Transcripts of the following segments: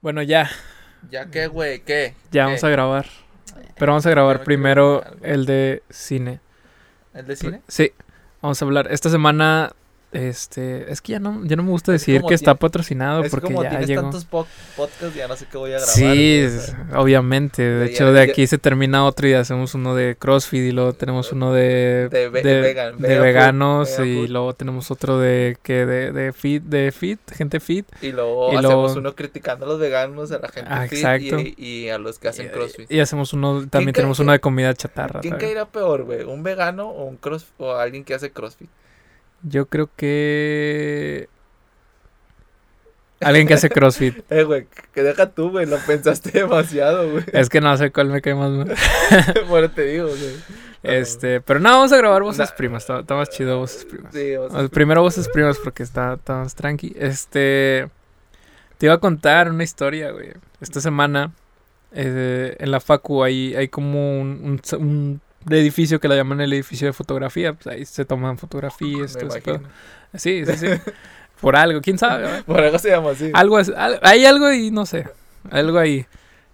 Bueno, ya. ¿Ya qué, güey? ¿Qué? Ya ¿Qué? vamos a grabar. Pero vamos a grabar primero el de cine. ¿El de cine? Sí, vamos a hablar. Esta semana, este, es que ya no, ya no me gusta decir que está patrocinado es porque como ya llegó. tantos po- podcasts, ya no sé qué voy a grabar. Sí, obviamente. De Ya- hecho, de ya- aquí se termina otro y hacemos uno de CrossFit y luego tenemos uno de, De ve- de, vegan, de vegan food, veganos vegan y luego tenemos otro de que de, de fit, de fit, gente fit. Y luego Y hacemos uno criticando a los veganos, a la gente Ah, fit exacto. y, y a los que hacen crossfit. Y, y hacemos uno, también tenemos uno de comida chatarra. ¿Quién caerá peor, güey? ¿Un vegano o un cross o alguien que hace crossfit? Yo creo que alguien que hace CrossFit. Eh, güey, que deja tú, güey, lo pensaste demasiado, güey. Es que no sé cuál me cae más. mal. bueno, te digo, güey. Este, pero no, vamos a grabar voces primas. Está, está más chido voces primas. Sí, Ah, Primero voces primas porque está, está más tranqui. Este, te iba a contar una historia, güey. Esta semana eh, en la facu hay, hay como un, un- un edificio que la llaman el edificio de fotografía. Pues ahí se toman fotografías. todo. Sí, sí, sí. Por algo, quién sabe. Por algo se llama así. Algo es, al- hay algo ahí, no sé. Algo ahí.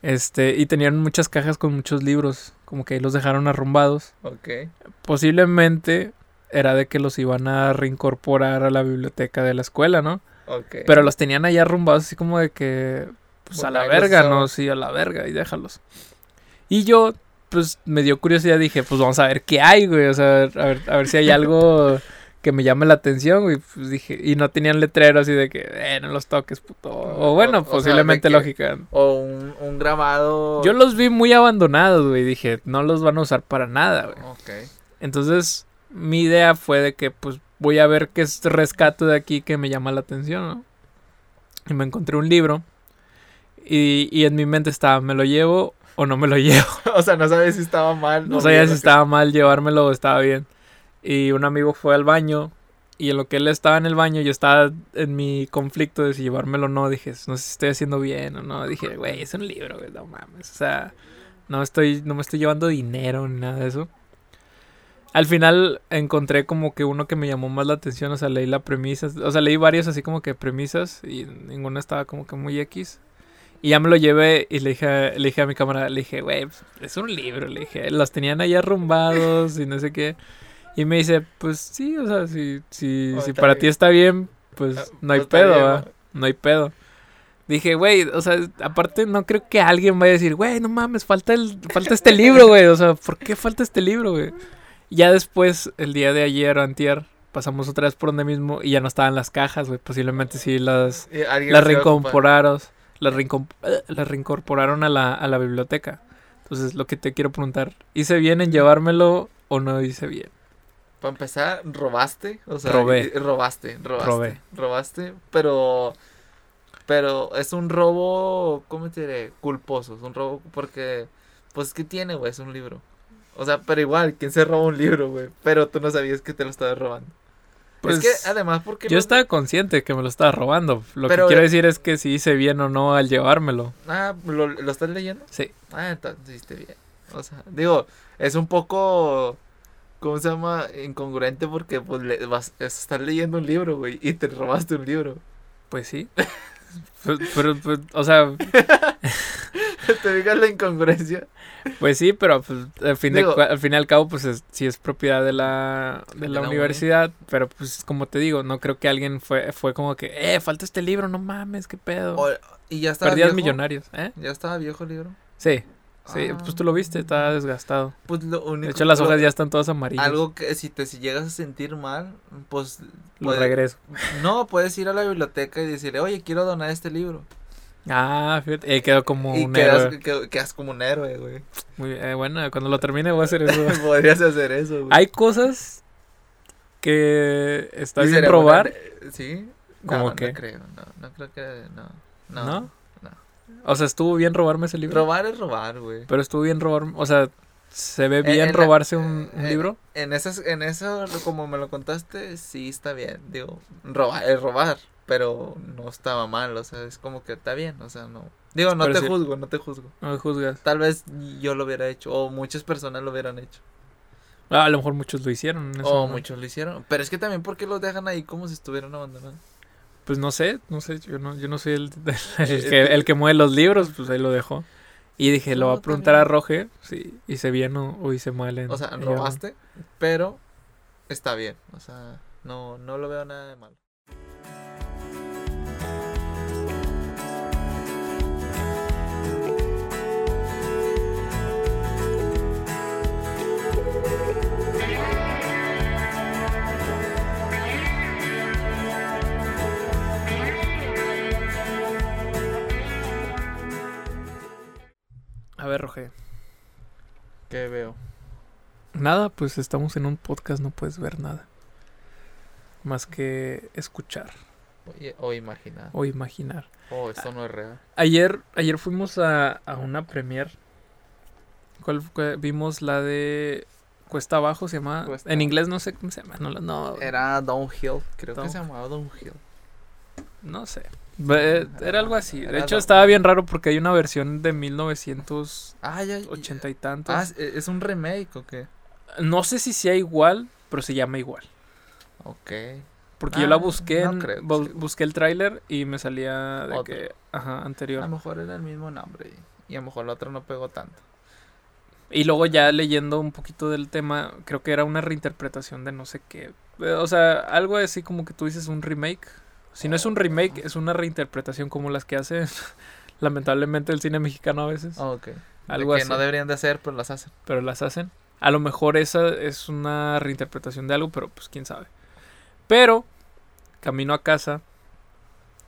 Este, y tenían muchas cajas con muchos libros, como que los dejaron arrumbados. Ok. Posiblemente era de que los iban a reincorporar a la biblioteca de la escuela, ¿no? Ok. Pero los tenían ahí arrumbados así como de que pues a la ahí verga, ¿no? Sí, a la verga y déjalos. Y yo pues me dio curiosidad, dije, pues vamos a ver qué hay, güey, o sea, a ver, a ver si hay algo que me llame la atención, güey. Pues dije, y no tenían letreros así de que, eh, no los toques, puto. O bueno, O- o sea, posiblemente lógica. O un, un grabado. Yo los vi muy abandonados, güey. Dije, no los van a usar para nada, güey. Ok. Entonces, mi idea fue de que, pues, voy a ver qué es rescato de aquí que me llama la atención, ¿no? Y me encontré un libro. Y, y en mi mente estaba, ¿me lo llevo o no me lo llevo? o sea, no sabes si estaba mal. No sabía si estaba mal llevármelo o estaba bien. Y un amigo fue al baño. Y en lo que él estaba en el baño, yo estaba en mi conflicto de si llevármelo o no. Dije, no sé si estoy haciendo bien o no. Dije, güey, es un libro, güey, no mames. O sea, no estoy, no me estoy llevando dinero ni nada de eso. Al final encontré como que uno que me llamó más la atención. O sea, leí la premisa. O sea, leí varios así como que premisas. Y ninguna estaba como que muy X. Y ya me lo llevé y le dije, a- le dije a mi cámara, le dije, güey, pues, es un libro, le dije, los tenían ahí arrumbados y no sé qué. Y me dice, pues sí, o sea, si, si, Oh, si para bien. ti está bien, pues Ah, no hay pues pedo, bien, ¿va? ¿no? hay pedo. Dije, güey, o sea, aparte no creo que alguien vaya a decir, güey, no mames, falta, el, falta este libro, güey, o sea, ¿por qué falta este libro, güey? Ya después, el día de ayer o antier, pasamos otra vez por donde mismo y ya no estaban las cajas, güey, posiblemente sí las las reincorporaron, reincom- eh, las reincorporaron a la, a la biblioteca. Entonces, lo que te quiero preguntar, ¿hice bien en llevármelo o no hice bien? Para empezar, robaste. O sea, Robé. robaste, robaste. Robé. Robaste, pero. Pero es un robo, ¿cómo te diré? Culposo. Es un robo porque. Pues, ¿qué tiene, güey? Es un libro. O sea, pero igual, ¿quién se roba un libro, güey? Pero tú no sabías que te lo estabas robando. Pues, es que además, porque. yo estaba consciente que me lo estaba robando. Lo Pero- que quiero decir es que si hice bien o no al llevármelo. Ah, ¿lo, ¿lo estás leyendo? Sí. Ah, entonces hiciste bien. O sea, digo, es un poco. ¿Cómo se llama? Incongruente porque pues le, vas, estás leyendo un libro, güey, y te robaste un libro. Pues sí. pero, pero, o sea, ¿Te digas la incongruencia? pues sí, pero pues, al, fin Digo- al fin y al cabo, pues es, sí es propiedad de la, de la la uni. universidad. Pero pues, como te digo, no creo que alguien fue, fue como que, eh, falta este libro, no mames, qué pedo. O- y ya estaba viejo. millonarias, ¿eh? Ya estaba viejo el libro. Sí, sí, Ah. pues tú lo viste, está desgastado. Pues lo único. De hecho, las hojas ya están todas amarillas. Algo que si te si llegas a sentir mal, pues. Lo puede- regreso. No, puedes ir a la biblioteca y decirle, oye, quiero donar este libro. Ah, fíjate, eh, quedó como y un quedas, héroe. que- quedas como un héroe, güey. Muy, eh, bueno, cuando lo termine voy a hacer eso. Podrías hacer eso, güey. Hay cosas que está bien sería robar, buena- Sí. ¿Cómo no, qué? No creo, no, no creo que. No. No. ¿no? no. O sea, estuvo bien robarme ese libro. Robar es robar, güey. Pero estuvo bien robarme, o sea, ¿se ve En- bien en robarse un, un eh, libro? En esas, en eso, como me lo contaste, sí está bien. Digo, robar es robar, pero no estaba mal, o sea, es como que está bien, o sea, no. Digo, no te juzgo, no te juzgo. No me juzgas. Tal vez yo lo hubiera hecho, o muchas personas lo hubieran hecho, Ah, a lo mejor muchos lo hicieron. en ese o momento. muchos lo hicieron. Pero es que también, ¿por qué los dejan ahí como si estuvieran abandonados? Pues no sé, no sé, yo no, yo no soy el, el que, el que mueve los libros, pues ahí lo dejó. Y dije, lo voy a preguntar a también. Roge si hice bien o, o hice mal en... O sea, robaste, pero está bien. O sea, no, no lo veo nada de malo. A ver, Roge. ¿Qué veo? Nada, pues estamos en un podcast, no puedes ver nada. Más que escuchar O, o imaginar. o imaginar. Oh, esto no es real. Ayer, ayer fuimos a, a una premier. ¿Cuál fue? Vimos la de Cuesta Abajo, se llama. Cuesta En inglés no sé cómo se llama. No, no, Era Downhill. Creo Down- que se llamaba Downhill. no sé. Ve- Era algo así. De hecho, estaba bien raro porque hay una versión de 1980 Ah, ya. ya. y tantos. Ah, ¿es- ¿es un remake o qué? No sé si sea igual, pero se llama igual. Ok. Porque yo la Ah, busqué, no en- creo busqué el tráiler y me salía de Otro. que, ajá, anterior. A lo mejor era el mismo nombre. Y y a lo mejor el otro no pegó tanto. Y luego ya leyendo un poquito del tema, creo que era una reinterpretación de no sé qué. Eh, O sea, algo así como que tú dices un remake. Si no es un remake, es una reinterpretación como las que hace lamentablemente el cine mexicano a veces. Oh, ok. Algo de que así. no deberían de hacer, pero las hacen. Pero las hacen. A lo mejor esa es una reinterpretación de algo, pero pues quién sabe. Pero, camino a casa,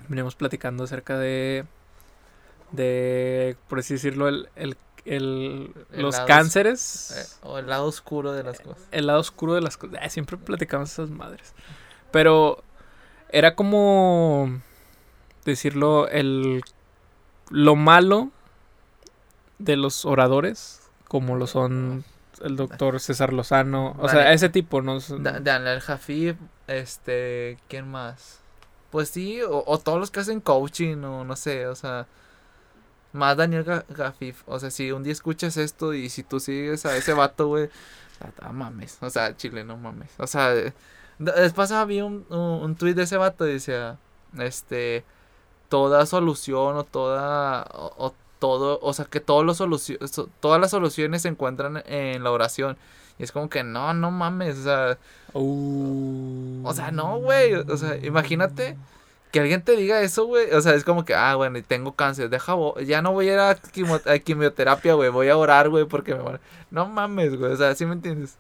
venimos platicando acerca de, de, por así decirlo, el, el, el- El los cánceres. Eh, o el lado oscuro de las cosas. el lado oscuro de las cosas. Ay, siempre platicamos esas madres. Pero era como decirlo, el lo malo de los oradores, como lo son el doctor César Lozano, o sea, ese tipo, ¿no? Daniel Jafif, este, ¿quién más? Pues sí, o, o todos los que hacen coaching, o no sé, o sea, más Daniel Jafif, o sea, si un día escuchas esto y si tú sigues a ese vato, güey, ah, mames, o sea, chile, no mames, o sea, después vi un, un, un tweet de ese vato y decía, este, toda solución o toda, o, o todo, o sea, que todos los solucio- so- todas las soluciones se encuentran en la oración. Y es como que no, no mames, o sea, Uh. o sea, no, güey. O sea, imagínate que alguien te diga eso, güey. O sea, es como que, ah, bueno, y tengo cáncer. Deja, ya no voy a ir a, quimo- a quimioterapia, güey. Voy a orar, güey, porque me. No mames, güey. O sea, ¿sí me entiendes?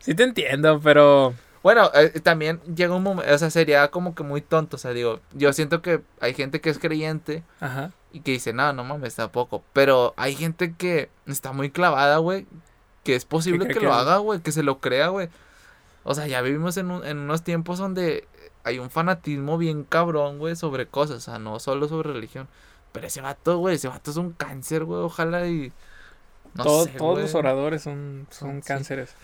Sí te entiendo, pero Bueno, eh, también llega un momento, o sea, sería como que muy tonto. O sea, digo, yo siento que hay gente que es creyente ajá. y que dice, no, no mames, tampoco. Pero hay gente que está muy clavada, güey. Que es posible que, que- lo haga, güey. Que se lo crea, güey. O sea, ya vivimos en, un- en unos tiempos donde hay un fanatismo bien cabrón, güey, sobre cosas. O sea, no solo sobre religión. Pero ese vato, güey, ese vato es un cáncer, güey. Ojalá y. No Todo- sé, todos los oradores son, son Sí. cánceres.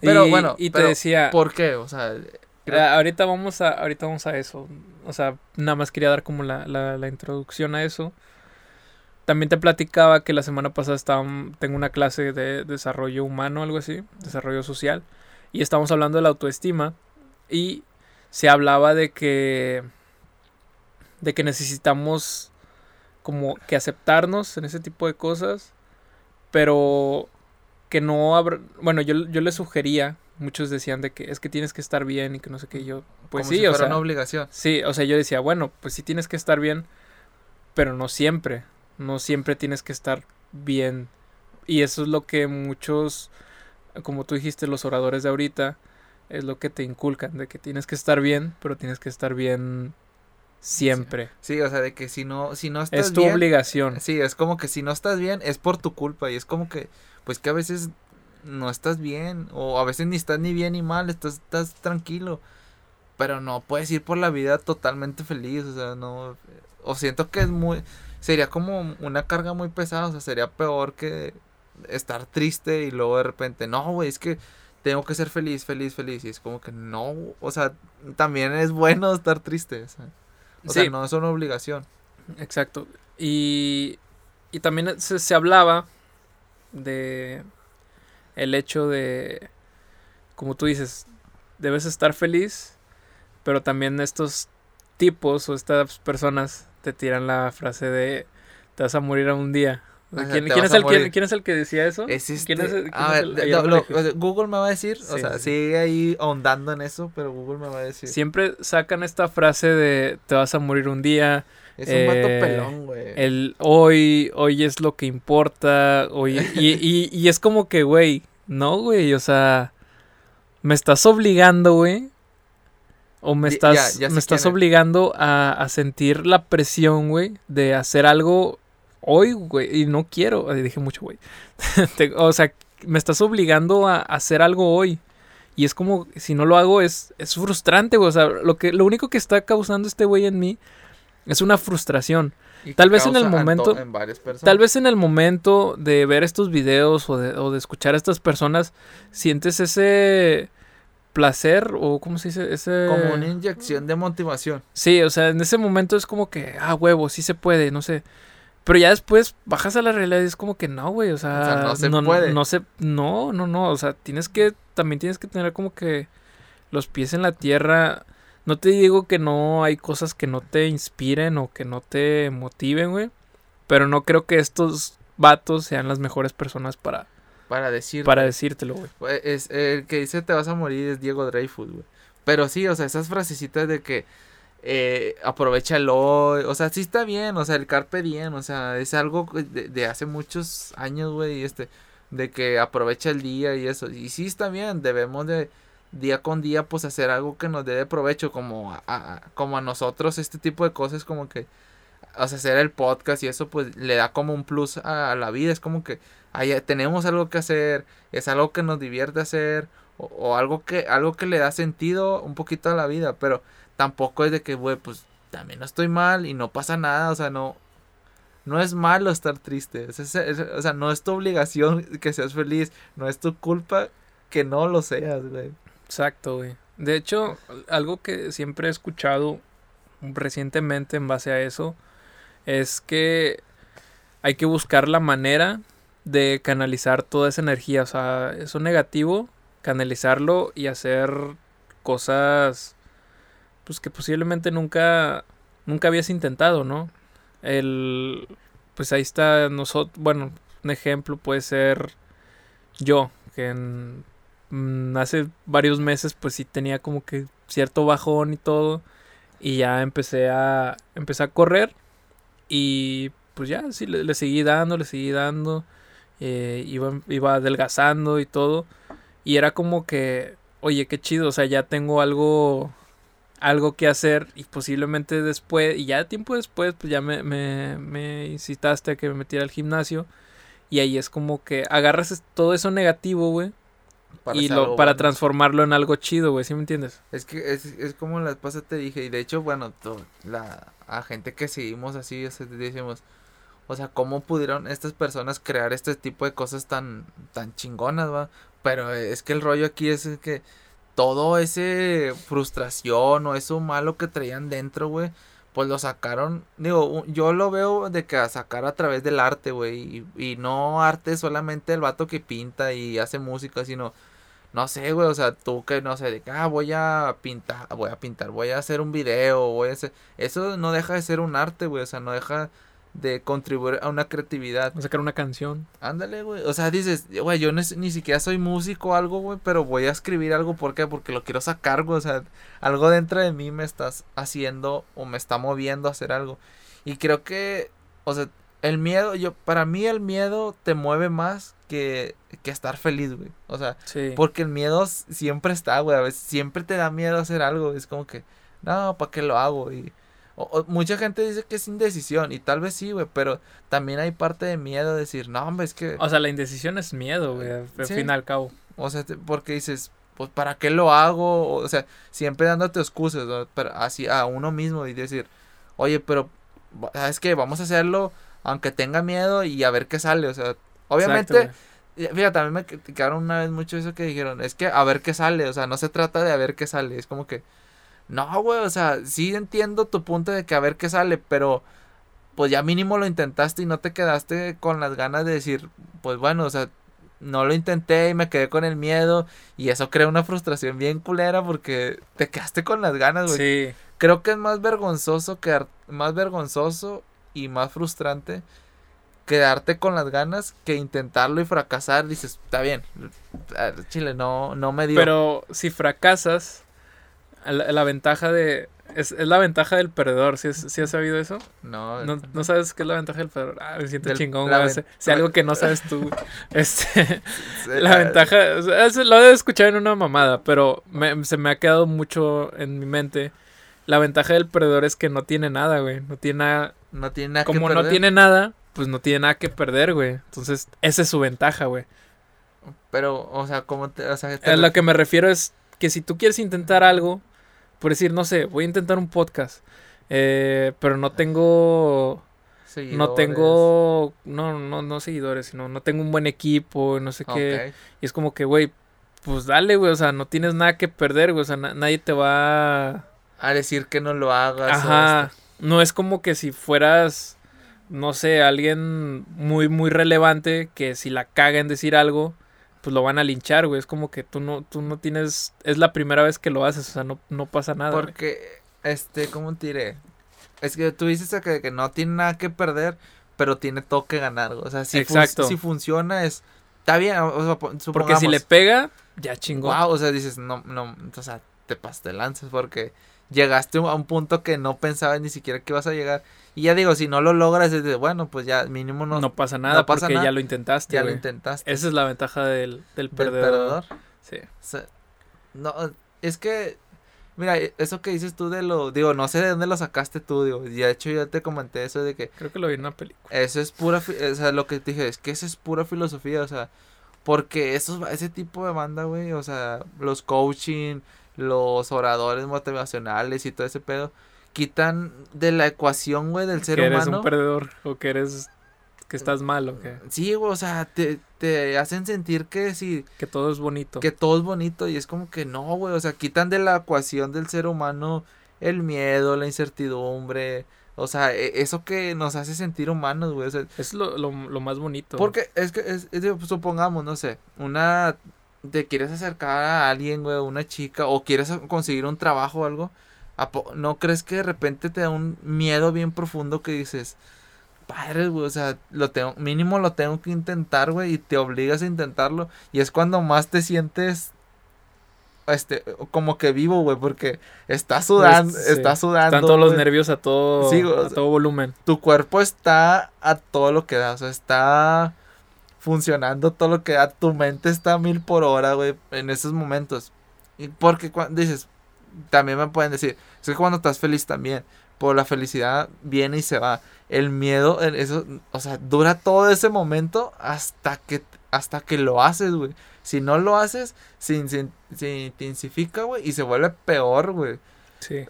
Pero Y- bueno, y te pero decía, ¿Por qué? O sea, creo- ahorita vamos a ahorita vamos a eso. O sea, nada más quería dar como la, la, la introducción a eso. También te platicaba que la semana pasada estaba, tengo una clase de desarrollo humano, algo así, desarrollo social, y estábamos hablando de la autoestima y se hablaba de que de que necesitamos como que aceptarnos en ese tipo de cosas, pero que no abra, bueno, yo, yo le sugería, muchos decían de que es que tienes que estar bien y que no sé qué, yo, pues como sí, si o sea, una obligación. sí, o sea, yo decía, bueno, pues sí tienes que estar bien, pero no siempre, no siempre tienes que estar bien, y eso es lo que muchos, como tú dijiste, los oradores de ahorita, es lo que te inculcan, de que tienes que estar bien, pero tienes que estar bien siempre, Sí, o sea, de que si no, si no estás es tu bien, obligación, Sí, es como que si no estás bien es por tu culpa y es como que, pues que a veces no estás bien o a veces ni estás ni bien ni mal, estás, estás tranquilo, pero no puedes ir por la vida totalmente feliz, o sea, no, o siento que es muy, sería como una carga muy pesada, o sea, sería peor que estar triste y luego de repente, no, güey, es que tengo que ser feliz, feliz, feliz, y es como que no, o sea, también es bueno estar triste, o sea, o Sí. sea, no es una obligación. Exacto. Y, y también se, se hablaba de el hecho de, como tú dices, debes estar feliz, pero también estos tipos o estas personas te tiran la frase de te vas a morir a un día. ¿quién, es el, quién, es el que decía eso? Es este, ¿Quién es el- a es ver, el- lo- lo Google me va a decir, o sea, sí. sigue ahí ahondando en eso, pero Google me va a decir. Siempre sacan esta frase de te vas a morir un día. Es un vato eh, pelón, güey. El hoy, hoy es lo que importa. Hoy, y, y, y es como que, güey, no, güey, o sea, me estás obligando, güey. O me estás, ya, ya sé me estás obligando a, a sentir la presión, güey, de hacer algo hoy, güey. Y no quiero. Dije mucho, güey. O sea, me estás obligando a, a hacer algo hoy. Y es como, si no lo hago, es, es frustrante, güey. O sea, lo, que, lo único que está causando este güey en mí es una frustración. Tal vez en el momento- En. Tal vez en el momento de ver estos videos o de, o de escuchar a estas personas, sientes ese placer o ¿cómo se dice? Ese... Como una inyección de motivación. Sí, o sea, en ese momento es como que, ah, huevo, sí se puede, no sé. Pero ya después bajas a la realidad y es como que no, güey, o sea, O sea, no se no, puede. No, se, no, no, no, o sea, tienes que, también tienes que tener como que los pies en la tierra. No te digo que no hay cosas que no te inspiren o que no te motiven, güey. Pero no creo que estos vatos sean las mejores personas para, Para decir. para decírtelo, güey. Güey, Es, el que dice te vas a morir es Diego Dreyfus, güey. Pero sí, o sea, esas frasecitas de que eh, aprovechalo, o sea, sí está bien, o sea, el carpe diem, o sea, es algo de, de hace muchos años, güey, este, de que aprovecha el día y eso. Y sí está bien, debemos de día con día, pues hacer algo que nos dé de provecho, como a, a- como a nosotros, este tipo de cosas, como que, o sea, hacer el podcast y eso, pues le da como un plus a, la vida, es como que ahí tenemos algo que hacer, es algo que nos divierte hacer o, o algo que algo que le da sentido un poquito a la vida, pero tampoco es de que, güey, pues también no estoy mal y no pasa nada, o sea, no no es malo estar triste, es- es- o sea, no es tu obligación que seas feliz, no es tu culpa que no lo seas, güey. Exacto, güey. De hecho, algo que siempre he escuchado recientemente en base a eso es que hay que buscar la manera de canalizar toda esa energía. O sea, eso negativo, canalizarlo y hacer cosas pues que posiblemente nunca nunca habías intentado, ¿no? El pues ahí está nosotros, bueno, un ejemplo puede ser yo que en mm, hace varios meses pues sí tenía como que cierto bajón y todo y ya empecé a empecé a correr y pues ya sí le, le seguí dando le seguí dando eh, iba iba adelgazando y todo y era como que oye qué chido o sea ya tengo algo algo que hacer y posiblemente después y ya tiempo después pues ya me, me, me incitaste a que me metiera al gimnasio y ahí es como que agarras todo eso negativo güey y lo, algo para bueno. transformarlo en algo chido, güey, ¿sí me entiendes? Es que es, es como la esposa te dije, y de hecho, bueno, la, a gente que seguimos así, o sea, decimos, o sea, ¿cómo pudieron estas personas crear este tipo de cosas tan, tan chingonas, va? Pero es que el rollo aquí es que todo ese frustración o eso malo que traían dentro, güey, pues lo sacaron, digo, yo lo veo de que a sacar a través del arte, güey, y, y no arte solamente el vato que pinta y hace música, sino no sé, güey, o sea, tú que no sé, de que, ah, voy a pintar, voy a pintar, voy a hacer un video, voy a hacer, eso no deja de ser un arte, güey, o sea, no deja de contribuir a una creatividad. Sacar una canción. Ándale, güey, o sea, dices, güey, yo ni siquiera soy músico o algo, güey, pero voy a escribir algo, ¿por qué? Porque lo quiero sacar, güey, o sea, algo dentro de mí me estás haciendo o me está moviendo a hacer algo. Y creo que, o sea, el miedo, yo, para mí el miedo te mueve más que, que estar feliz, güey, o sea, Sí. porque el miedo siempre está, güey. A veces siempre te da miedo hacer algo. Es como que, no, ¿para qué lo hago? Y o- o mucha gente dice que es indecisión. Y tal vez sí, güey. Pero también hay parte de miedo de decir, no, hombre, es que. O sea, la indecisión es miedo, güey, al Sí. fin y al cabo. O sea, te- porque dices, pues, ¿para qué lo hago? O sea, siempre dándote excusas, ¿no? Pero así a uno mismo y decir, oye, pero, ¿sabes qué? Vamos a hacerlo aunque tenga miedo y a ver qué sale. O sea, obviamente. Exacto, Fíjate, a mí me criticaron una vez mucho eso que dijeron, es que a ver qué sale, o sea, no se trata de a ver qué sale, es como que, no, güey, o sea, sí entiendo tu punto de que a ver qué sale, pero pues ya mínimo lo intentaste y no te quedaste con las ganas de decir, pues bueno, o sea, no lo intenté y me quedé con el miedo y eso crea una frustración bien culera porque te quedaste con las ganas, güey. Sí. creo que es más vergonzoso que más vergonzoso y más frustrante quedarte con las ganas que intentarlo y fracasar. Dices, está bien, Chile no, no me dio. Pero si fracasas, la, ventaja de... Es, la ventaja del perdedor, ¿sí, has sabido eso? No, no. sabes qué es la ventaja del perdedor? Ah, me siento chingón, güey. Si algo que no sabes tú. este, la ventaja... lo he escuchado en una mamada, pero se me ha quedado mucho en mi mente. La ventaja del perdedor es que no tiene nada, güey. No tiene nada... No tiene nada Como no tiene nada, pues no tiene nada que perder, güey. Entonces, esa es su ventaja, güey. Pero, o sea, como te, o sea, a lo que me refiero es que si tú quieres intentar algo, por decir, no sé, voy a intentar un podcast, eh, pero no tengo... Seguidores. No tengo, no, no, no seguidores, sino no tengo un buen equipo, no sé qué. Y es como que, güey, pues dale, güey, o sea, no tienes nada que perder, güey, o sea, nadie te va a decir que no lo hagas. Ajá. No es como que si fueras no sé, alguien muy, muy relevante que si la caga en decir algo, pues lo van a linchar, güey. Es como que tú no, tú no tienes, es la primera vez que lo haces, o sea, no, no pasa nada. Porque, este, ¿cómo te diré? Es que tú dices que, que no tiene nada que perder, pero tiene todo que ganar, O sea, si, Exacto. si funciona es, está bien, o sea, Porque si le pega, ya chingó. Wow, o sea, dices, no, no, o sea, te pastelanzas porque llegaste a un punto que no pensabas ni siquiera que ibas a llegar. Y ya digo, si no lo logras, es de, bueno, pues ya mínimo no, no pasa nada porque ya lo intentaste. Ya lo intentaste. Esa es la ventaja del, del perdedor. Sí. no, es que, mira, eso que dices tú de lo, digo, no sé de dónde lo sacaste tú, digo, y de hecho yo te comenté eso de que... Creo que lo vi en una película. Eso es pura, o sea, lo que te dije es que eso es pura filosofía, o sea, porque esos, ese tipo de banda, güey, o sea, los coaching, los oradores motivacionales y todo ese pedo, quitan de la ecuación, güey, del ser que humano. eres un perdedor o que eres que estás mal o qué. Sí, güey, o sea, te, te hacen sentir que sí. Que todo es bonito. Que todo es bonito y es como que no, güey, o sea, quitan de la ecuación del ser humano el miedo, la incertidumbre, o sea, e, eso que nos hace sentir humanos, güey. es lo, lo, lo, más bonito. Porque es que, es, supongamos, no sé, una te quieres acercar a alguien, güey, una chica, o quieres conseguir un trabajo o algo, ¿no crees que de repente te da un miedo bien profundo que dices, padre, güey, o sea, lo tengo, mínimo lo tengo que intentar, güey, y te obligas a intentarlo, y es cuando más te sientes este, como que vivo, güey, porque está sudando, está sudando. Están todos los nervios a todo, a todo volumen. Tu cuerpo está a todo lo que da, o sea, está funcionando todo lo que da. Tu mente está a mil por hora, güey, en esos momentos. Y porque cuando dices, también me pueden decir, es que cuando estás feliz también, por la felicidad viene y se va. El miedo, eso, o sea, dura todo ese momento hasta que, hasta que lo haces, güey. Si no lo haces, se, se, intensifica, güey, y se vuelve peor, güey. Sí.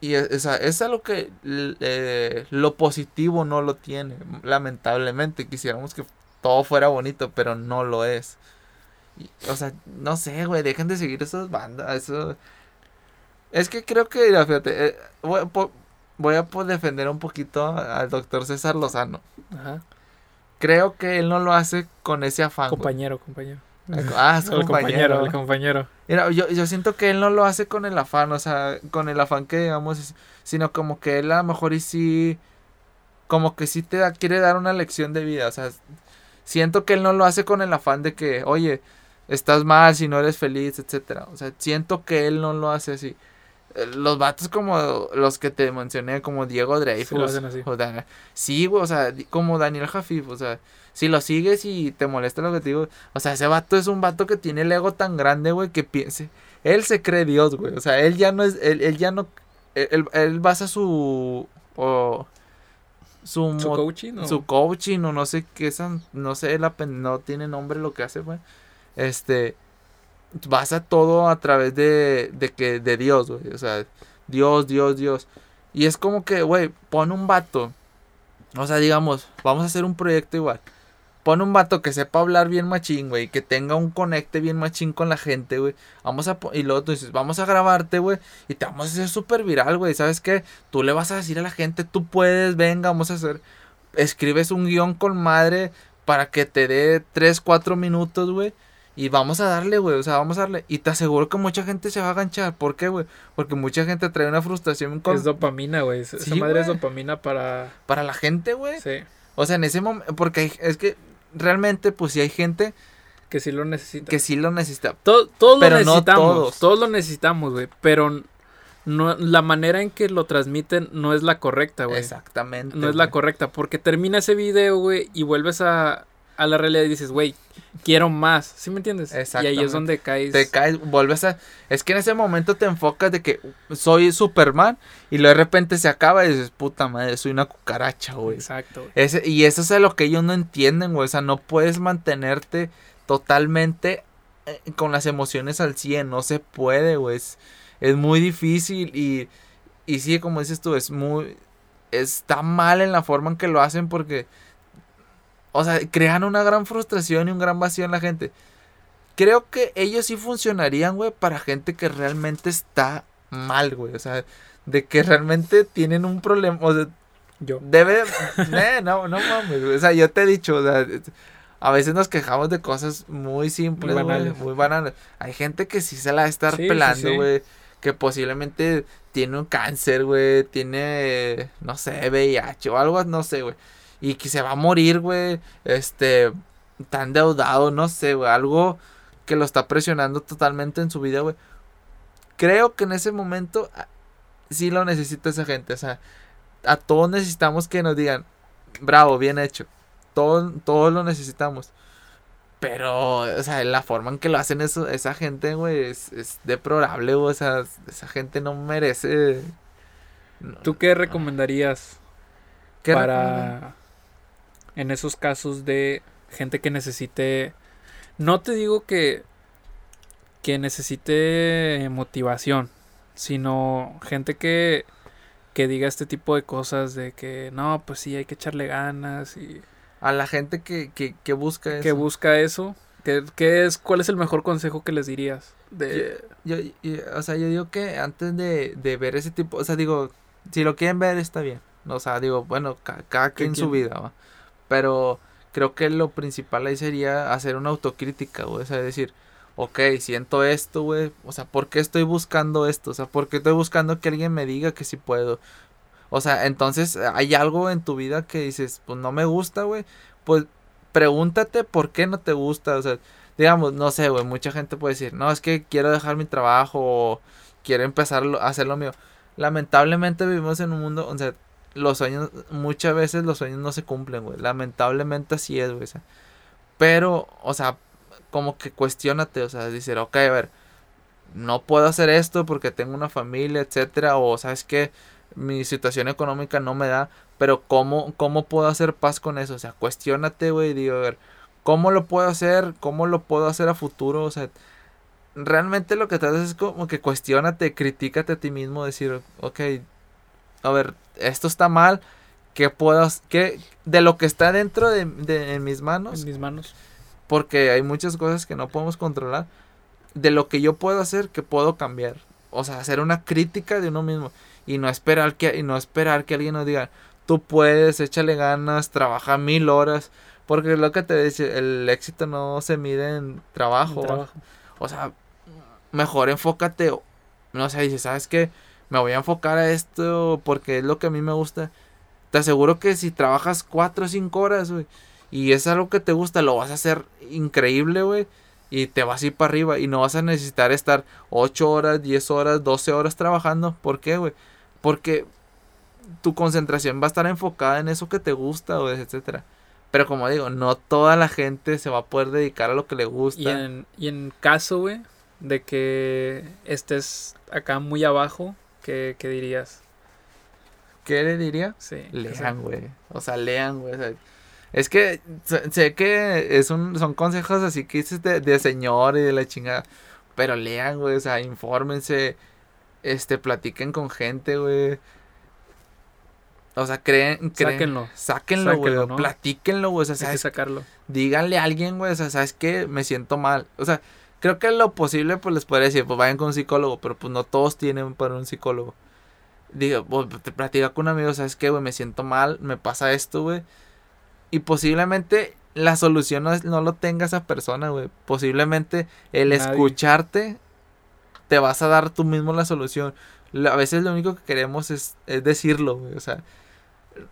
Y es, es, algo que eh, lo positivo no lo tiene, lamentablemente. Quisiéramos que todo fuera bonito, pero no lo es. o sea, no sé, güey, dejen de seguir esas bandas. Eso... Es que creo que, fíjate, eh, voy, voy, a defender un poquito al doctor César Lozano. Ajá. Creo que él no lo hace con ese afán. Compañero, compañero. Ah, el compañero. El compañero. Mira, yo, yo siento que él no lo hace con el afán, o sea, con el afán que digamos, sino como que él a lo mejor y sí, como que sí te da, quiere dar una lección de vida, o sea, siento que él no lo hace con el afán de que, oye, estás mal si no eres feliz, etcétera. O sea, siento que él no lo hace así. Eh, los vatos como los que te mencioné, como Diego Dreyfus. Sí, güey, o sea, como Daniel Jafif, o sea, si lo sigues y te molesta lo que te digo, o sea, ese vato es un vato que tiene el ego tan grande, güey, que piense, él se cree Dios, güey, o sea, él ya no es, él, él ya no, él, él basa su, su, coaching o? su coaching o no sé qué no sé la no tiene nombre lo que hace güey este basa todo a través de de que de Dios güey o sea Dios Dios Dios y es como que güey pon un vato o sea digamos vamos a hacer un proyecto igual Pon un vato que sepa hablar bien machín, güey. Que tenga un conecte bien machín con la gente, güey. Vamos a. Y luego tú dices, vamos a grabarte, güey. Y te vamos a hacer súper viral, güey. ¿Sabes qué? Tú le vas a decir a la gente, tú puedes, venga, vamos a hacer. Escribes un guion con madre para que te dé 3, 4 minutos, güey. Y vamos a darle, güey, o sea, vamos a darle. Y te aseguro que mucha gente se va a ganchar. ¿Por qué, güey? Porque mucha gente trae una frustración con... Es dopamina, güey. Esa madre es dopamina para... para la gente, güey. Sí. O sea, en ese momento, porque hay- es que realmente, pues sí hay gente Que sí lo necesita. que sí lo necesita. Todo- todos Pero lo no necesitamos. todos. todos. lo necesitamos, güey. Pero no, la manera en que lo transmiten no es la correcta, güey. Exactamente. No es la correcta. Porque termina ese video, güey, y vuelves a, a la realidad y dices, güey, quiero más. ¿Sí me entiendes? Y ahí es donde caes. Te caes, vuelves a... Es que en ese momento te enfocas de que soy Superman y luego de repente se acaba y dices, puta madre, soy una cucaracha, güey. Exacto. Ese, y eso es lo que ellos no entienden, güey. O sea, no puedes mantenerte totalmente eh, con las emociones al 100. No se puede, güey. Es, es muy difícil y, y sí, como dices tú, es muy... Está mal en la forma en que lo hacen porque... O sea, crean una gran frustración y un gran vacío en la gente. Creo que ellos sí funcionarían, güey, para gente que realmente está mal, güey. O sea, de que realmente tienen un problema. O sea, Yo. Debe. eh, no, no mames. güey. O sea, yo te he dicho, o sea, a veces nos quejamos de cosas muy simples, Muy güey, banales. Muy banales. Hay gente que sí se la va a estar Sí, sí, pelando, sí. güey. Que posiblemente tiene un cáncer, güey. Tiene, no sé, VIH o algo, no sé, güey. Y que se va a morir, güey. Este, tan endeudado, no sé, güey. Algo que lo está presionando totalmente en su vida, güey. Creo que en ese momento ah, sí lo necesita esa gente. O sea, a todos necesitamos que nos digan, bravo, bien hecho. Todos, todos lo necesitamos. Pero, o sea, la forma en que lo hacen eso, esa gente, güey, es, es deplorable, güey. O sea, esa gente no merece. no- ¿Tú qué recomendarías ¿qué para en esos casos de gente que necesite no te digo que que necesite motivación sino gente que que diga este tipo de cosas de que no pues sí hay que echarle ganas y A la gente que, que, que busca eso. que busca eso ¿qué, qué es cuál es el mejor consejo que les dirías de Yo, yo- o sea, yo digo que antes de, de ver ese tipo, o sea, digo, si lo quieren ver está bien. O sea, digo, bueno, ca- cada quien su quien- vida, ¿va? Pero creo que lo principal ahí sería hacer una autocrítica. O sea, decir, ok, siento esto, güey. O sea, ¿por qué estoy buscando esto? O sea, ¿por qué estoy buscando que alguien me diga que sí puedo? O sea, entonces hay algo en tu vida que dices, pues no me gusta, güey. Pues pregúntate por qué no te gusta. O sea, digamos, no sé, güey, mucha gente puede decir, no, es que quiero dejar mi trabajo o quiero empezar a hacer lo mío. Lamentablemente vivimos en un mundo, o sea, los sueños, muchas veces los sueños no se cumplen, güey. Lamentablemente así es, güey. Pero, o sea, como que cuestionate, o sea, decir, ok, a ver, no puedo hacer esto porque tengo una familia, etcétera, o sabes que mi situación económica no me da, pero ¿cómo, cómo puedo hacer paz con eso? O sea, cuestionate, güey, digo, a ver, ¿cómo lo puedo hacer? ¿Cómo lo puedo hacer a futuro? O sea, realmente lo que te haces es como que cuestionate, critícate a ti mismo, decir, ok, a ver, esto está mal, ¿qué puedo, qué, de lo que está dentro de, de en mis manos? en mis manos porque hay muchas cosas que no podemos controlar. De lo que yo puedo hacer, que puedo cambiar. O sea, hacer una crítica de uno mismo. Y no esperar que, y no esperar que alguien nos diga, tú puedes, échale ganas, trabaja mil horas. Porque lo que te dice, el éxito no se mide en trabajo. en trabajo. O sea, mejor enfócate. No sé, dices, ¿sabes qué? Me voy a enfocar a esto porque es lo que a mí me gusta. Te aseguro que si trabajas 4 o 5 horas, güey, y es algo que te gusta, lo vas a hacer increíble, güey. Y te vas a ir para arriba y no vas a necesitar estar 8 horas, 10 horas, 12 horas trabajando. ¿Por qué, güey? Porque tu concentración va a estar enfocada en eso que te gusta, güey, etcétera. Pero como digo, no toda la gente se va a poder dedicar a lo que le gusta. Y en, y en caso, güey, de que estés acá muy abajo, ¿qué, qué dirías? ¿Qué le diría? Sí. Lean, güey. O sea, lean, güey. o sea, es que sé, que es un, son consejos así que dices de, de señor y de la chingada. Pero lean, güey. O sea, infórmense. Este, platiquen con gente, güey. O sea, creen, creen Sáquenlo. Sáquenlo, güey. ¿no? Platíquenlo, güey. O sea, Hay que sacarlo. díganle a alguien, güey. O sea, ¿sabes qué? Me siento mal. O sea, creo que lo posible, pues les podría decir, pues vayan con un psicólogo. Pero pues no todos tienen para un psicólogo. Digo, pues, te platica con un amigo, ¿sabes qué, güey? Me siento mal, me pasa esto, güey. Y posiblemente la solución no, es- no lo tenga esa persona, güey. Posiblemente el Nadie. escucharte te vas a dar tú mismo la solución. A veces lo único que queremos es, es decirlo, güey. O sea,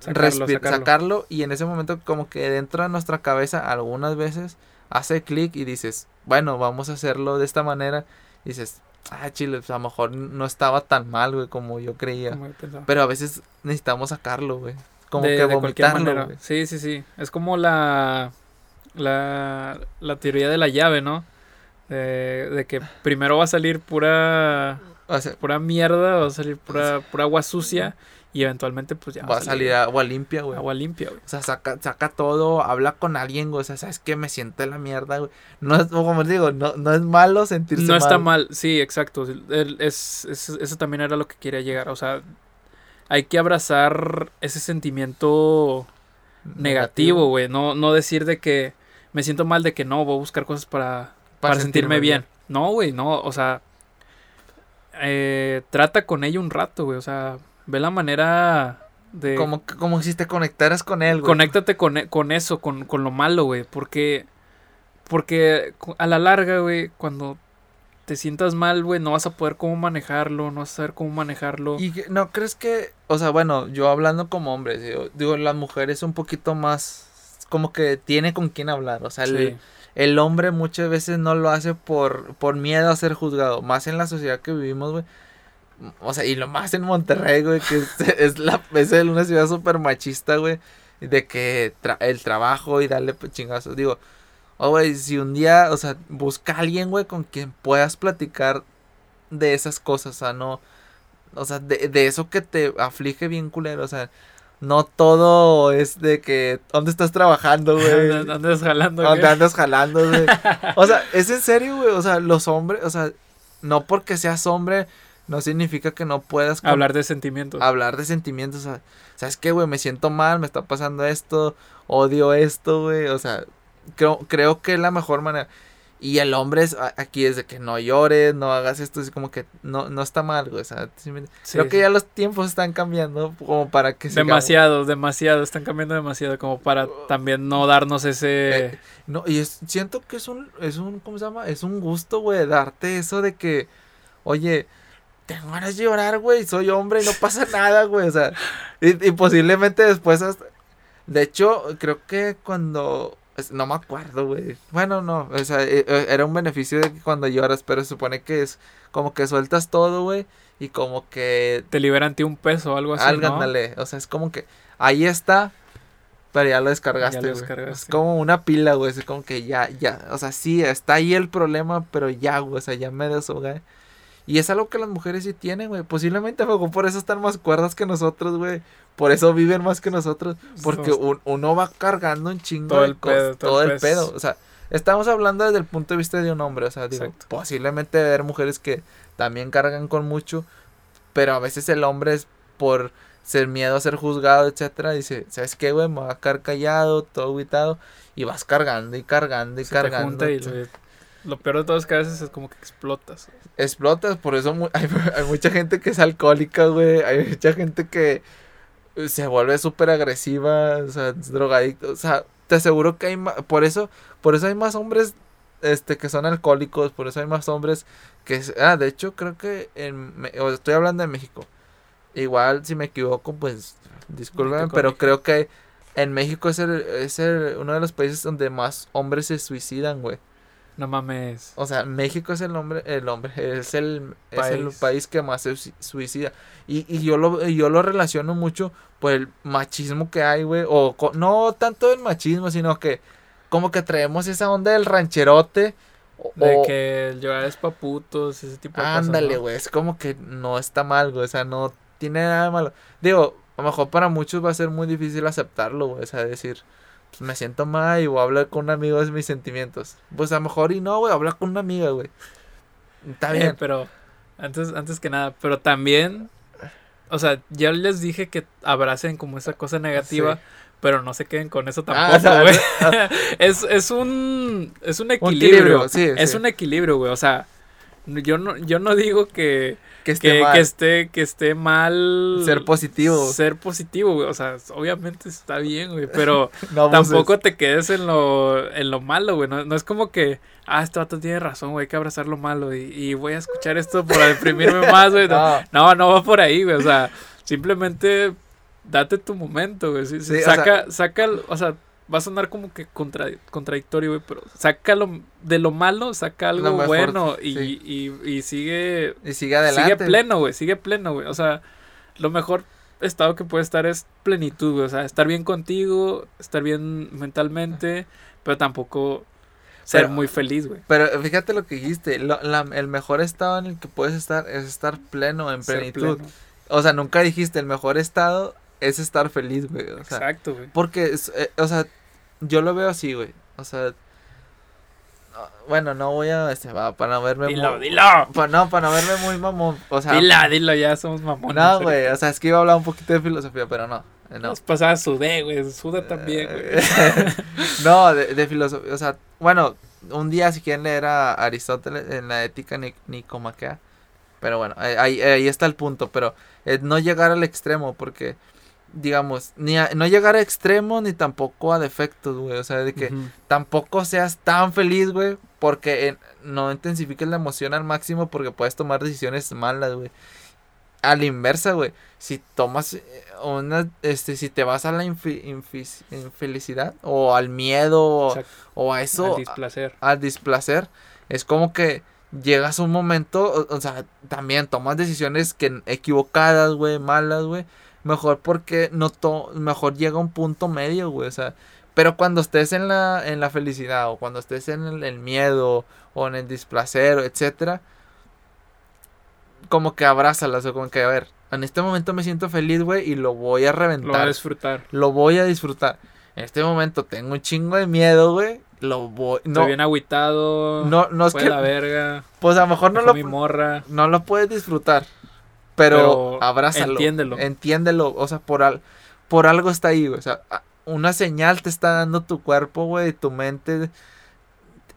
Sacarlo, respi- sacarlo. sacarlo y en ese momento como que dentro de nuestra cabeza algunas veces hace clic y dices, bueno, vamos a hacerlo de esta manera. Y dices, ah, chile, pues, a lo mejor no estaba tan mal, güey, como yo creía. Como. Pero a veces necesitamos sacarlo, güey. Como de, que de vomitarlo, güey. Sí, sí, sí. Es como la, la, la teoría de la llave, ¿no? De, de que primero va a salir pura, O sea, pura mierda, va a salir pura, pura agua sucia y eventualmente pues ya va a salir agua limpia, güey. agua limpia, güey. O sea, saca, saca todo, habla con alguien, güey. O sea, ¿sabes qué? Me siento la mierda, güey. No es, como les digo, no, no es malo sentirse No está mal. mal, sí, exacto. Es- eso también era lo que quería llegar. O sea, hay que abrazar ese sentimiento negativo, güey. No, no decir de que me siento mal, de que no, voy a buscar cosas para, para, sentirme, bien. No, güey, no, o sea, eh, trata con ello un rato, güey. O sea, ve la manera de... Como, como si te conectaras con él, güey. Conéctate con, e- con eso, con, con lo malo, güey. Porque, porque a la larga, güey, cuando te sientas mal, güey, no vas a poder cómo manejarlo, no vas a saber cómo manejarlo. Y no crees que, o sea, bueno, yo hablando como hombre, digo, digo, las mujeres un poquito más como que tiene con quién hablar, o sea, el, el hombre muchas veces no lo hace por, por miedo a ser juzgado, más en la sociedad que vivimos, güey. O sea, y lo más en Monterrey, güey, que es, es la, es una ciudad súper machista, güey, de que tra- el trabajo y darle pues, chingazos. Digo, oh, güey, si un día, o sea, busca a alguien, güey, con quien puedas platicar de esas cosas, o sea, no, o sea, de, de eso que te aflige bien culero, o sea, no todo es de que, ¿dónde estás trabajando, güey? Andas- andas jalando. ¿Dónde ¿qué? andas jalando, güey? O sea, es en serio, güey. O sea, los hombres, o sea, no porque seas hombre, no significa que no puedas Hablar de sentimientos. hablar de sentimientos. O sea, ¿sabes qué, güey? Me siento mal, me está pasando esto, odio esto, güey. O sea, creo, creo que es la mejor manera. Y el hombre es, aquí es de que no llores, no hagas esto, es como que no, no está mal, güey. O sea, sí me- Sí, creo que ya los tiempos están cambiando como para que sigamos- Demasiado, demasiado. Están cambiando demasiado como para también no darnos ese... Eh, No, y es, siento que es un, es un, ¿cómo se llama? Es un gusto, güey, darte eso de que, oye, tengo ganas de llorar, güey, soy hombre y no pasa nada, güey, o sea, y, y posiblemente después hasta, de hecho, creo que cuando, no me acuerdo, güey, bueno, no, o sea, eh, eh, era un beneficio de que cuando lloras, pero se supone que es como que sueltas todo, güey, y como que Te liberan ti un peso o algo así, algo, ¿no? o sea, es como que ahí está, pero ya lo descargaste, Ya lo descargaste. Es como una pila, güey, es como que ya, ya, o sea, sí, está ahí el problema, pero ya, güey, o sea, ya me desahogué. Y es algo que las mujeres sí tienen, güey. Posiblemente, mejor por eso están más cuerdas que nosotros, güey. Por eso viven más que nosotros. Porque un- uno va cargando un chingo Todo de el pedo, todo todo el pedo. O sea, estamos hablando desde el punto de vista de un hombre. O sea, digo, Exacto. posiblemente haber mujeres que también cargan con mucho. Pero a veces el hombre es por ser miedo a ser juzgado, etcétera, dice, ¿sabes qué, güey? Me voy a quedar callado, todo aguitado. Y vas cargando y cargando y Se te cargando. junta y lo, peor de todo es que a veces es como que explotas. explotas, por eso mu- hay, hay mucha gente que es alcohólica, güey, hay mucha gente que se vuelve súper agresiva, o sea, es drogadicto, o sea, te aseguro que hay ma- por eso, por eso hay más hombres, este, que son alcohólicos, por eso hay más hombres que, ah, de hecho, creo que en, estoy hablando de México, igual, si me equivoco, pues, disculpen, pero creo que en México es, el, es el- uno de los países donde más hombres se suicidan, güey. No mames. O sea, México es el hombre, el hombre, es el, es el País. país que más se sui- suicida. Y, y yo lo, yo lo relaciono mucho por el machismo que hay, güey. O co- no tanto el machismo, sino que como que traemos esa onda del rancherote. o- De o- que el llorar es pa' putos, ese tipo de cosas. ándale, ¿no? güey. Es como que no está mal, güey. O sea, no tiene nada de malo. Digo, a lo mejor para muchos va a ser muy difícil aceptarlo, güey. O sea, decir, pues me siento mal y voy a hablar con un amigo de mis sentimientos. Pues a lo mejor y no, güey, hablar con una amiga, güey. Está Eh, bien. pero antes, antes que nada, pero también, o sea, ya les dije que abracen como esa cosa negativa, Sí. pero no se queden con eso Ah, tampoco, güey. es, es un es un Un equilibrio, equilibrio, sí, es sí. un equilibrio, güey, o sea, yo no, yo no digo que, Que esté que, mal. que esté, que esté mal. Ser positivo. Ser positivo, güey. O sea, obviamente está bien, güey. Pero No tampoco te quedes en lo, en lo malo, güey. No, no es como que, ah, este vato tiene razón, güey. Hay que abrazar lo malo. Y, y voy a escuchar esto para deprimirme más, güey. No, No. no, va por ahí, güey. O sea, simplemente date tu momento, güey. Sí, sí, o saca, saca, o sea, va a sonar como que contra- contradictorio, güey, pero sácalo de lo malo, saca algo Lo mejor, bueno y, sí. y, y sigue, Y sigue adelante. sigue pleno, güey, sigue pleno, güey. O sea, lo mejor estado que puede estar es plenitud, güey. O sea, estar bien contigo, estar bien mentalmente, pero tampoco ser Pero- muy feliz, güey. Pero fíjate lo que dijiste. lo- la- el mejor estado en el que puedes estar es estar pleno, en plenitud. pleno. O sea, nunca dijiste el mejor estado es estar feliz, güey. O sea, Exacto, güey. porque, eh, o sea, yo lo veo así, güey. O sea, no, bueno, no voy a, este, para no verme Dilo, muy, dilo. no, para no verme muy mamón. O sea, Dilo, dilo, ya somos mamones. no, güey. O sea, es que iba a hablar un poquito de filosofía, pero no. eh, No. Las pasadas sudé, güey. Suda también, güey. no, de, de filosofía, o sea, bueno, un día si quieren leer a Aristóteles en la ética ni- nicomaquea, pero bueno, ahí, ahí- ahí está el punto, pero eh, no llegar al extremo, porque, digamos, ni a- no llegar a extremo ni tampoco a defectos, güey, o sea, de que tampoco seas tan feliz, güey, porque no intensifiques la emoción al máximo porque puedes tomar decisiones malas, güey. A la inversa, güey, si tomas eh, una, este, si te vas a la infi- infis- infelicidad o al miedo o, a eso, Al displacer. a- al displacer, es como que llegas a un momento, o, o sea, también tomas decisiones que equivocadas, güey, malas, güey. Mejor porque no to mejor llega un punto medio, güey, o sea, pero cuando estés en la en la felicidad o cuando estés en el, el miedo o en el displacer, etcétera, como que abrázalas o como que a ver, en este momento me siento feliz, güey, y lo voy a Lo va a reventar disfrutar. lo voy a disfrutar. En este momento tengo un chingo de miedo, güey. Lo voy. No, Estoy bien agüitado. no, no es que. la verga. Pues a lo mejor no No lo, mi morra. no lo puedes disfrutar. Pero, Pero abrázalo. entiéndelo. Entiéndelo. O sea, por, al, por algo está ahí, güey. O sea, una señal te está dando tu cuerpo, güey, tu mente.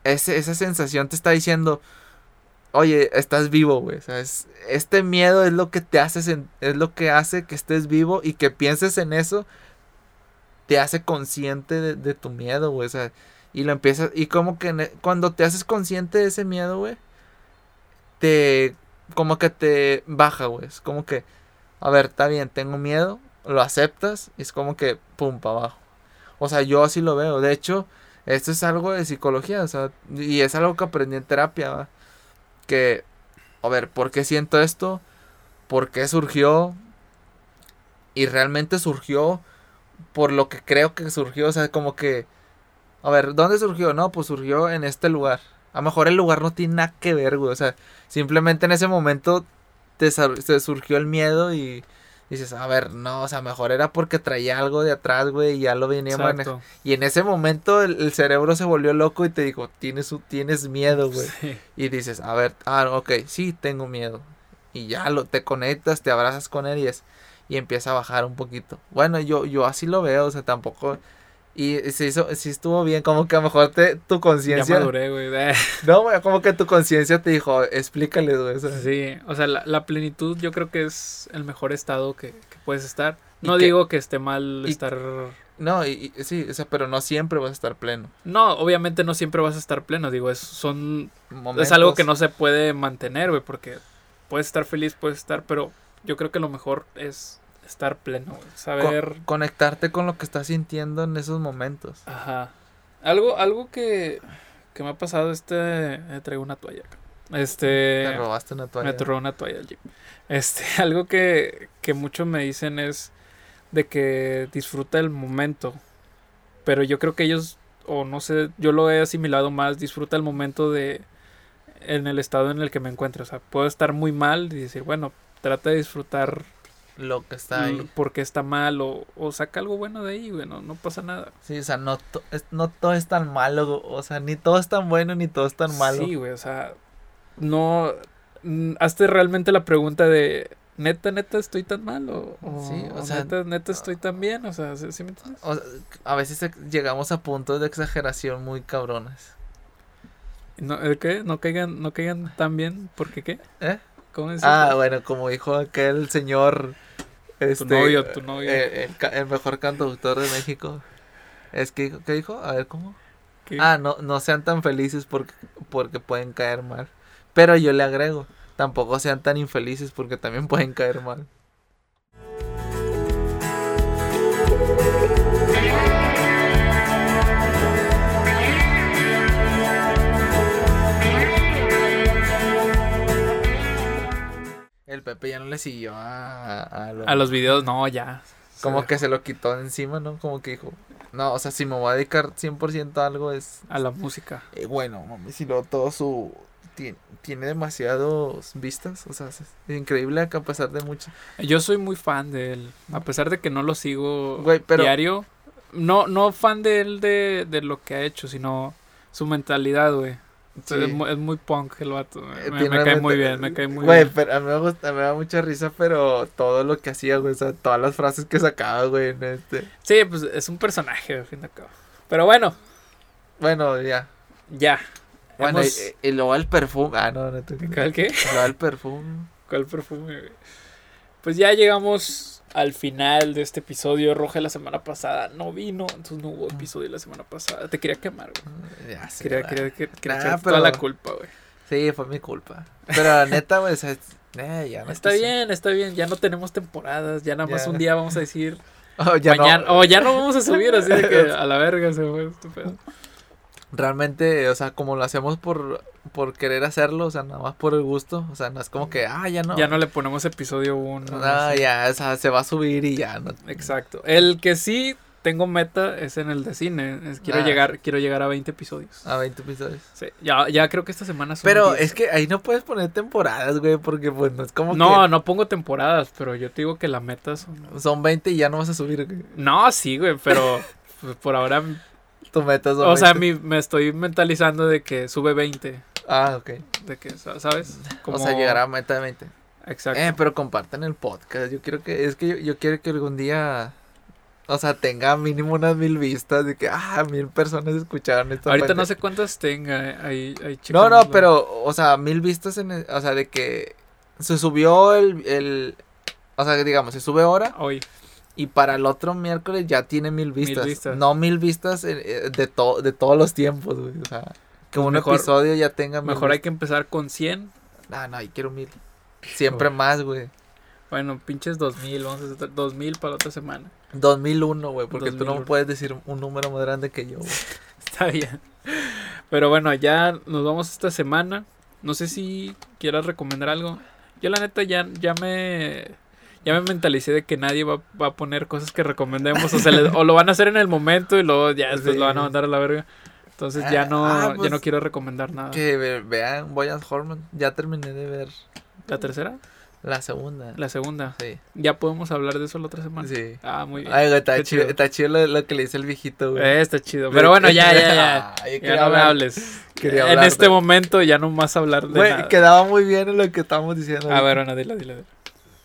Ese, esa sensación te está diciendo. Oye, estás vivo, güey. O sea, es- este miedo es lo que te hace, es lo que hace que estés vivo y que pienses en eso. Te hace consciente de, de tu miedo, güey. O sea, y lo empiezas. Y como que e- cuando te haces consciente de ese miedo, güey. Te. Como que te baja, güey. Es como que. A ver, está bien, tengo miedo. Lo aceptas. Y es como que. Pum, para abajo. O sea, yo así lo veo. De hecho, esto es algo de psicología. O sea, y es algo que aprendí en terapia. ¿va? Que. A ver, ¿por qué siento esto? ¿Por qué surgió? Y realmente surgió por lo que creo que surgió. O sea, como que. A ver, ¿dónde surgió? No, pues surgió en este lugar. A lo mejor el lugar no tiene nada que ver, güey. O sea, simplemente en ese momento te, te surgió el miedo y dices, a ver, no, o sea, mejor era porque traía algo de atrás, güey, y ya lo venía manejando. Y en ese momento el, el cerebro se volvió loco y te dijo, tienes, tienes miedo, güey. Sí. Y dices, a ver, ah, ok, sí, tengo miedo. Y ya lo, te conectas, te abrazas con él y es, y empieza a bajar un poquito. Bueno, yo, yo así lo veo, o sea, tampoco. Y se hizo, sí estuvo bien, como que a lo mejor te, tu Ya conciencia. maduré, güey. No, güey, como que tu conciencia te dijo, explícale, güey. Sí, o sea, la, la plenitud yo creo que es el mejor estado que, que puedes estar. No que- digo que esté mal y- estar... No, y, y- sí, o sea, pero no siempre vas a estar pleno. No, obviamente no siempre vas a estar pleno, digo, es, son, Momentos, es algo que no se puede mantener, güey, porque puedes estar feliz, puedes estar, pero yo creo que lo mejor es estar pleno, saber... conectarte con lo que estás sintiendo en esos momentos. Ajá. Algo, algo que, que me ha pasado, este, me traigo una toalla acá. Este... Te robaste una toalla. Me atoró una toalla al gym. Este, algo que, que muchos me dicen es de que disfruta el momento. Pero yo creo que ellos, o no sé, yo lo he asimilado más, disfruta el momento de en el estado en el que me encuentro. O sea, puedo estar muy mal y decir, bueno, trata de disfrutar Lo que está ahí. l- por qué está mal o, o saca algo bueno de ahí, güey, no, no pasa nada. Sí, o sea, no, to- es- no todo es tan malo, o sea, ni todo es tan bueno ni todo es tan malo. Sí, güey, o sea, no, mm, hazte realmente la pregunta de, neta, neta, estoy tan mal o, o- Sí, o o sea, neta, neta, estoy tan bien, o sea, ¿sí, sí me entiendes? O sea, a veces llegamos a puntos de exageración muy cabrones. No, ¿el ¿Qué? ¿No caigan, no caigan tan bien? ¿Por qué qué? ¿Eh? ¿Cómo es Ah, bueno, como dijo aquel señor. Este, novio, tu novio. eh, el, ca- el mejor cantautor de México. Es que, ¿qué dijo? A ver, ¿cómo? ¿Qué? Ah, no, no sean tan felices porque, porque pueden caer mal. Pero yo le agrego, tampoco sean tan infelices porque también pueden caer mal. El Pepe ya no le siguió a, a, lo- A los videos, no, ya. Como que se lo quitó de encima, ¿no? Como que dijo, no, o sea, si me voy a dedicar 100% a algo es... A la música. eh, bueno, mami, si luego todo su... Tiene, tiene demasiados vistas, o sea, es, increíble a pesar de mucho... Yo soy muy fan de él. A pesar de que no lo sigo Güey, pero- diario. No, no fan de él de, de lo que ha hecho, sino su mentalidad, güey. Sí. Es, mu- es muy punk el vato. Me, Eh, me- tiene me cae muy bien, me cae muy Güey, bien. pero a mí me, gusta, me da mucha risa, pero todo lo que hacía, güey, o sea, todas las frases que sacaba, güey, en este... Sí, pues es un personaje, al fin y al cabo. Pero bueno, Bueno, ya. ya. Bueno, Hemos- y, y luego el perfume... Ah, no, no te... ¿Cuál qué? Luego el perfume... ¿Cuál perfume? güey? Pues ya llegamos al final de este episodio. Roja la semana pasada no vino, entonces no hubo episodio la semana pasada. Te quería quemar, güey. Ya sé, Quería, quería, quería, quería Nah, pero- toda la culpa, güey. Sí, fue mi culpa. Pero la neta, güey, o sea, eh, ya no Está bien, está bien. Ya no tenemos temporadas. Ya nada más Ya. un día vamos a decir. Oh, ya no. O ya no vamos a subir, así de que a la verga se fue pedo. Realmente, o sea, como lo hacemos por, por querer hacerlo, o sea, nada más por el gusto, o sea, no es como que, ah, ya no. Ya no le ponemos episodio 1. No, ya, o sea, se va a subir y ya, no. Exacto. El que sí tengo meta es en el de cine. Es- quiero Ah. llegar quiero llegar a 20 episodios. A 20 episodios. Sí, ya, ya creo que esta semana son Pero 10. es que ahí no puedes poner temporadas, güey, porque pues no es como No, no pongo temporadas, pero yo te digo que la meta son... son 20 y ya no vas a subir, güey. No, sí, güey, pero pues, por ahora... Tu meta son O sea, 20. mi- me estoy mentalizando de que sube 20. Ah, ok. De que, sa- ¿sabes? O sea, llegará a meta de 20. Exacto. Eh, pero compartan el podcast. Yo quiero que, es que yo, yo quiero que algún día, o sea, tenga mínimo unas mil vistas de que, ah, mil personas escucharon esto. Ahorita no sé cuántas tenga. eh, Ahí, ahí No, no, pero, o sea, mil vistas en, el- o sea, de que se subió el, el, o sea, digamos, se sube ahora Hoy. Y para el otro miércoles ya tiene mil vistas. vistas. No mil vistas eh, eh, de, to- de todos los tiempos, güey. O sea, que un Mejor- episodio ya tenga mil Mejor hay que empezar con 100. No, no, ahí quiero mil. Siempre Uy. más, güey. Bueno, pinches 2000. Vamos a hacer 2000 para la otra semana. 2001, güey, porque tú no 2001. puedes decir un número más grande que yo, güey. Está bien. Pero bueno, ya nos vamos esta semana. No sé si quieras recomendar algo. Yo la neta ya, ya me ya me mentalicé de que nadie va, va a poner cosas que recomendemos. O, sea, les- o lo van a hacer en el momento y luego ya después Sí. lo van a mandar a la verga. Entonces ya no, Ah, ya pues, no quiero recomendar nada. Que ve- vean Boyan Horman. Ya terminé de ver ¿La tercera? la segunda. La segunda. Sí. Ya podemos hablar de eso la otra semana. Sí. Ah, muy bien. Ay, güey, está chido, está chido lo, lo que le dice el viejito, güey. Eh, está chido. Pero bueno, ya, ya, ya. Ay, Ya no me hables. quería en este momento ya no más hablar de Güey, nada. quedaba muy bien en lo que estábamos diciendo. A ver, bueno, dile, dile. dile.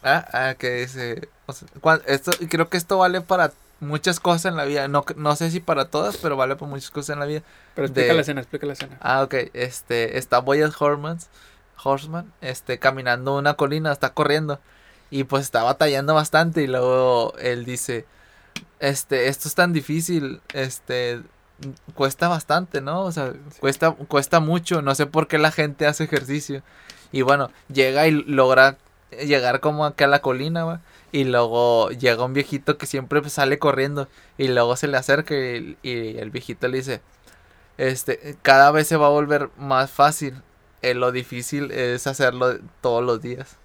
Ah, ah, que dice. o sea, cuan- esto, creo que esto vale para muchas cosas en la vida. No, no sé si para todas, pero vale para muchas cosas en la vida. Pero explica De- la escena, explica la escena. Ah, ok. Este, está Boyan Horman, Horseman, este, caminando una colina, está corriendo. Y pues está batallando bastante. Y luego él dice, este, esto es tan difícil, este, cuesta bastante, ¿no? O sea, cuesta, cuesta mucho. No sé por qué la gente hace ejercicio. Y bueno, llega y logra llegar como acá a la colina, va. Y luego llega un viejito que siempre sale corriendo. Y luego se le acerca y, y el viejito le dice, este, cada vez se va a volver más fácil. Eh, lo difícil es hacerlo todos los días.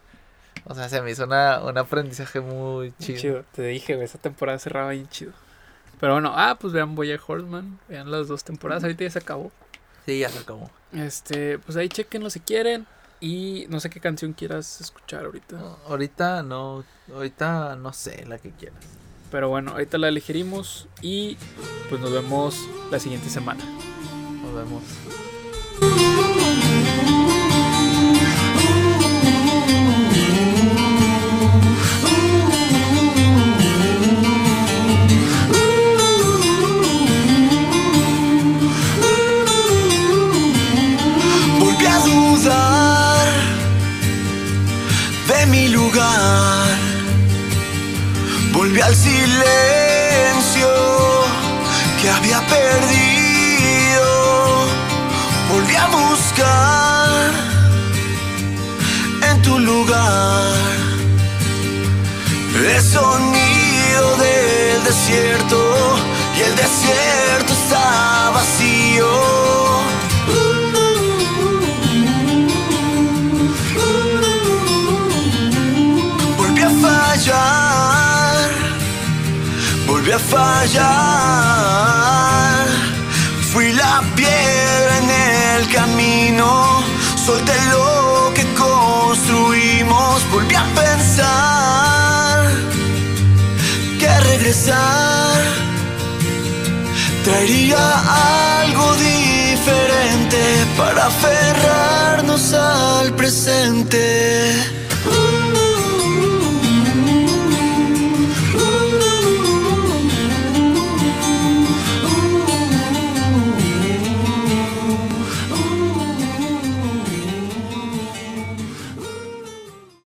O sea, se me hizo una, un aprendizaje muy chido. Chido. Te dije, esa temporada cerraba bien chido. Pero bueno, ah, pues vean Boya Horseman. Vean las dos temporadas. Ahorita ya se acabó. Sí, ya se acabó. Este, pues ahí chequenlo si quieren. Y no sé qué canción quieras escuchar ahorita. No, ahorita no, ahorita no sé, la que quieras. Pero bueno, ahorita la elegiremos. Y pues nos vemos la siguiente semana. Nos vemos. mi lugar, volví al silencio que había perdido, volví a buscar en tu lugar el sonido del desierto y el desierto está vacío. A fallar. Fui la piedra en el camino, solté lo que construimos, volví a pensar que regresar traería algo diferente para aferrarnos al presente.